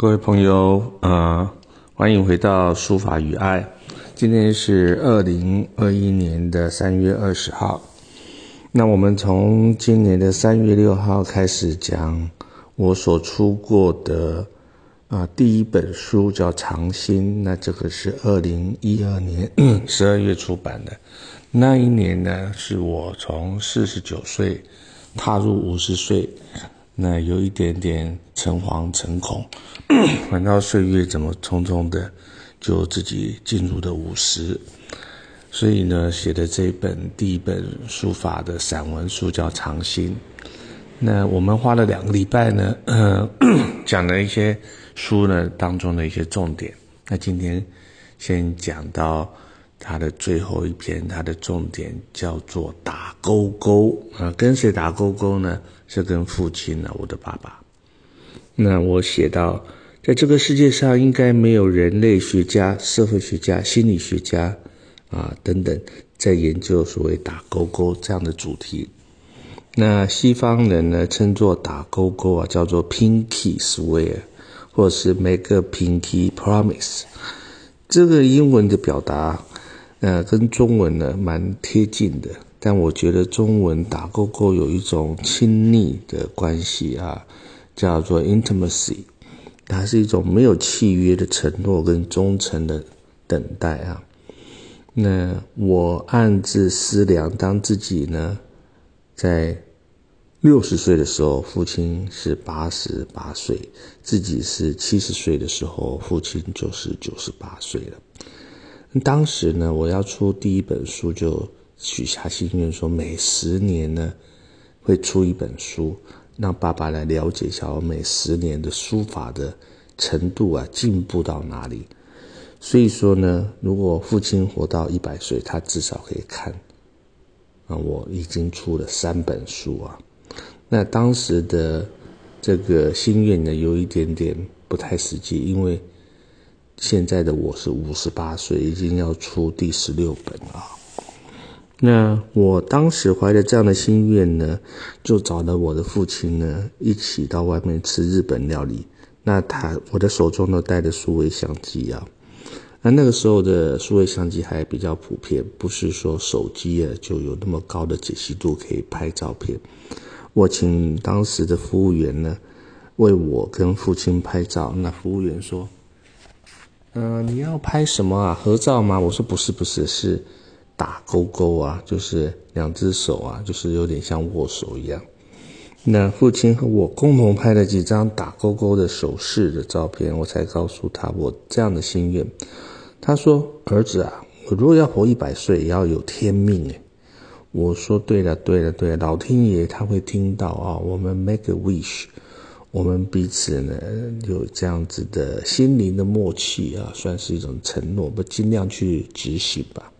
各位朋友，呃，欢迎回到书法与爱。今天是二零二一年的三月二十号。那我们从今年的三月六号开始讲我所出过的啊第一本书，叫《长心》。那这个是二零一二年 十二月出版的。那一年呢，是我从四十九岁踏入五十岁。那有一点点诚惶诚恐，反倒岁月怎么匆匆的就自己进入了五十，所以呢，写的这本第一本书法的散文书叫《长心》。那我们花了两个礼拜呢，讲了一些书呢当中的一些重点。那今天先讲到。他的最后一篇，他的重点叫做打勾勾啊，跟谁打勾勾呢？是跟父亲呢，我的爸爸。那我写到，在这个世界上应该没有人类学家、社会学家、心理学家啊等等在研究所谓打勾勾这样的主题。那西方人呢，称作打勾勾啊，叫做 pinky swear，或者是 make a pinky promise。这个英文的表达。呃，跟中文呢蛮贴近的，但我觉得中文打勾勾有一种亲昵的关系啊，叫做 intimacy，它是一种没有契约的承诺跟忠诚的等待啊。那我暗自思量，当自己呢在六十岁的时候，父亲是八十八岁；自己是七十岁的时候，父亲就是九十八岁了。当时呢，我要出第一本书，就许下心愿，说每十年呢会出一本书，让爸爸来了解一下我每十年的书法的程度啊，进步到哪里。所以说呢，如果父亲活到一百岁，他至少可以看啊，我已经出了三本书啊。那当时的这个心愿呢，有一点点不太实际，因为。现在的我是五十八岁，已经要出第十六本了。那我当时怀着这样的心愿呢，就找了我的父亲呢，一起到外面吃日本料理。那他我的手中都带着数位相机啊，那那个时候的数位相机还比较普遍，不是说手机啊就有那么高的解析度可以拍照片。我请当时的服务员呢，为我跟父亲拍照。那服务员说。嗯，你要拍什么啊？合照吗？我说不是，不是，是打勾勾啊，就是两只手啊，就是有点像握手一样。那父亲和我共同拍了几张打勾勾的手势的照片，我才告诉他我这样的心愿。他说：“儿子啊，我如果要活一百岁，也要有天命诶。”我说：“对了，对了，对了，老天爷他会听到啊，我们 make a wish。”我们彼此呢有这样子的心灵的默契啊，算是一种承诺，不尽量去执行吧。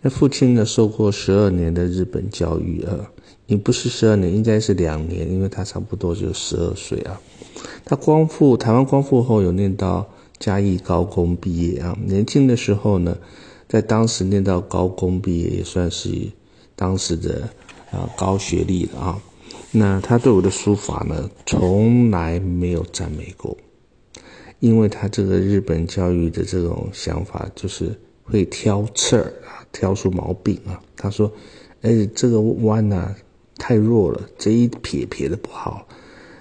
那父亲呢受过十二年的日本教育啊，也不是十二年，应该是两年，因为他差不多就十二岁啊。他光复台湾光复后有念到嘉义高工毕业啊，年轻的时候呢，在当时念到高工毕业也算是当时的啊高学历了啊。那他对我的书法呢，从来没有赞美过，因为他这个日本教育的这种想法，就是会挑刺儿啊，挑出毛病啊。他说：“哎，这个弯呐太弱了，这一撇撇的不好。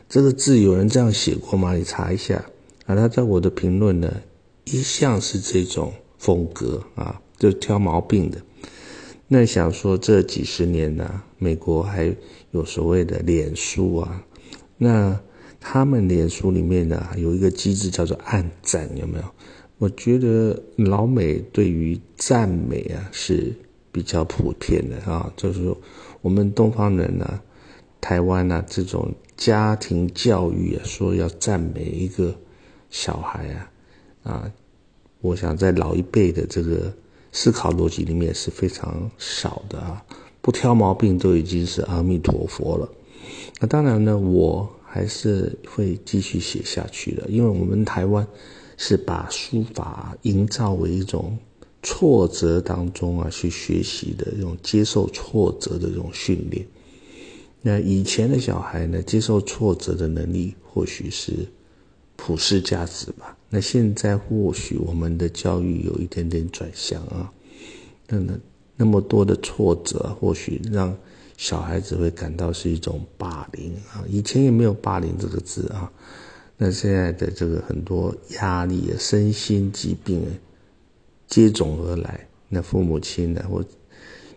这个字有人这样写过吗？你查一下。”啊，他在我的评论呢，一向是这种风格啊，就挑毛病的。那想说这几十年呢，美国还有所谓的脸书啊，那他们脸书里面呢有一个机制叫做暗赞，有没有？我觉得老美对于赞美啊是比较普遍的啊，就是说我们东方人呢，台湾呢这种家庭教育啊，说要赞美一个小孩啊，啊，我想在老一辈的这个。思考逻辑里面是非常少的啊，不挑毛病都已经是阿弥陀佛了。那当然呢，我还是会继续写下去的，因为我们台湾是把书法营造为一种挫折当中啊去学习的这种接受挫折的这种训练。那以前的小孩呢，接受挫折的能力或许是普世价值吧。那现在或许我们的教育有一点点转向啊，那那那么多的挫折，或许让小孩子会感到是一种霸凌啊。以前也没有霸凌这个字啊，那现在的这个很多压力、身心疾病接踵而来，那父母亲呢，或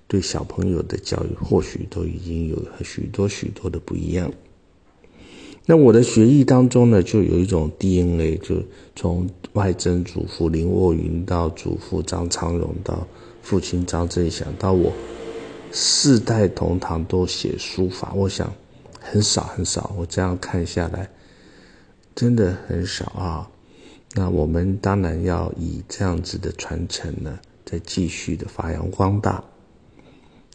对小朋友的教育，或许都已经有许多许多的不一样。那我的学艺当中呢，就有一种 DNA，就从外曾祖父林卧云到祖父张昌荣，到父亲张振祥，到我四代同堂都写书法。我想很少很少，我这样看下来，真的很少啊。那我们当然要以这样子的传承呢，再继续的发扬光大。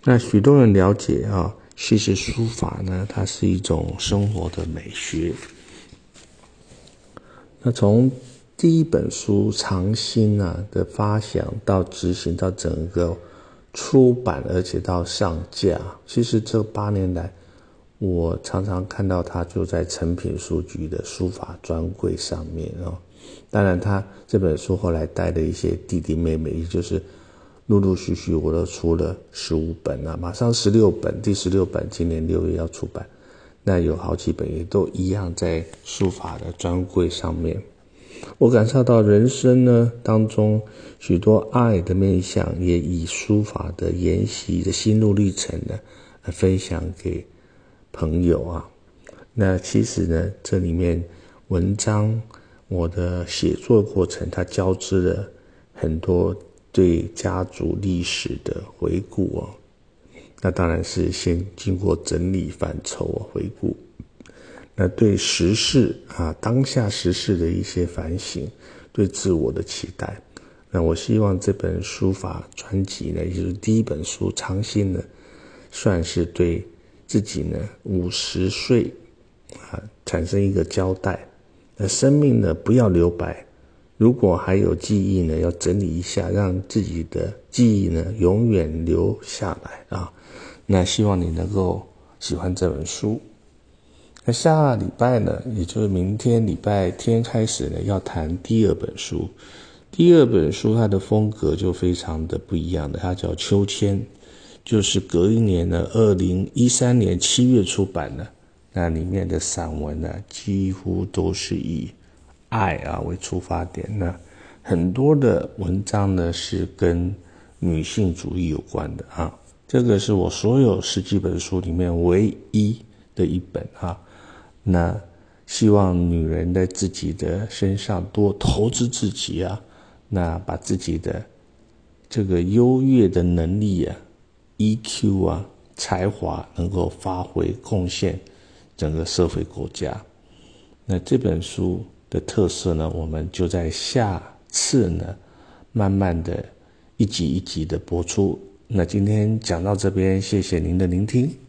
那许多人了解啊。其实书法呢，它是一种生活的美学。那从第一本书《长兴》啊的发想到执行到整个出版，而且到上架，其实这八年来，我常常看到他就在成品书局的书法专柜上面哦。当然，他这本书后来带的一些弟弟妹妹，也就是。陆陆续续，我都出了十五本了，马上十六本，第十六本今年六月要出版。那有好几本也都一样在书法的专柜上面。我感受到人生呢当中许多爱的面相，也以书法的研习的心路历程呢分享给朋友啊。那其实呢，这里面文章我的写作过程，它交织了很多。对家族历史的回顾啊，那当然是先经过整理范畴啊回顾。那对时事啊，当下时事的一些反省，对自我的期待。那我希望这本书法专辑呢，也就是第一本书《长兴》呢，算是对自己呢五十岁啊产生一个交代。那生命呢，不要留白。如果还有记忆呢，要整理一下，让自己的记忆呢永远留下来啊。那希望你能够喜欢这本书。那下礼拜呢，也就是明天礼拜天开始呢，要谈第二本书。第二本书它的风格就非常的不一样的，它叫《秋千》，就是隔一年呢，二零一三年七月出版的。那里面的散文呢，几乎都是以。爱啊为出发点，那很多的文章呢是跟女性主义有关的啊。这个是我所有十几本书里面唯一的一本啊。那希望女人在自己的身上多投资自己啊，那把自己的这个优越的能力啊、EQ 啊、才华能够发挥贡献整个社会国家。那这本书。的特色呢，我们就在下次呢，慢慢的一集一集的播出。那今天讲到这边，谢谢您的聆听。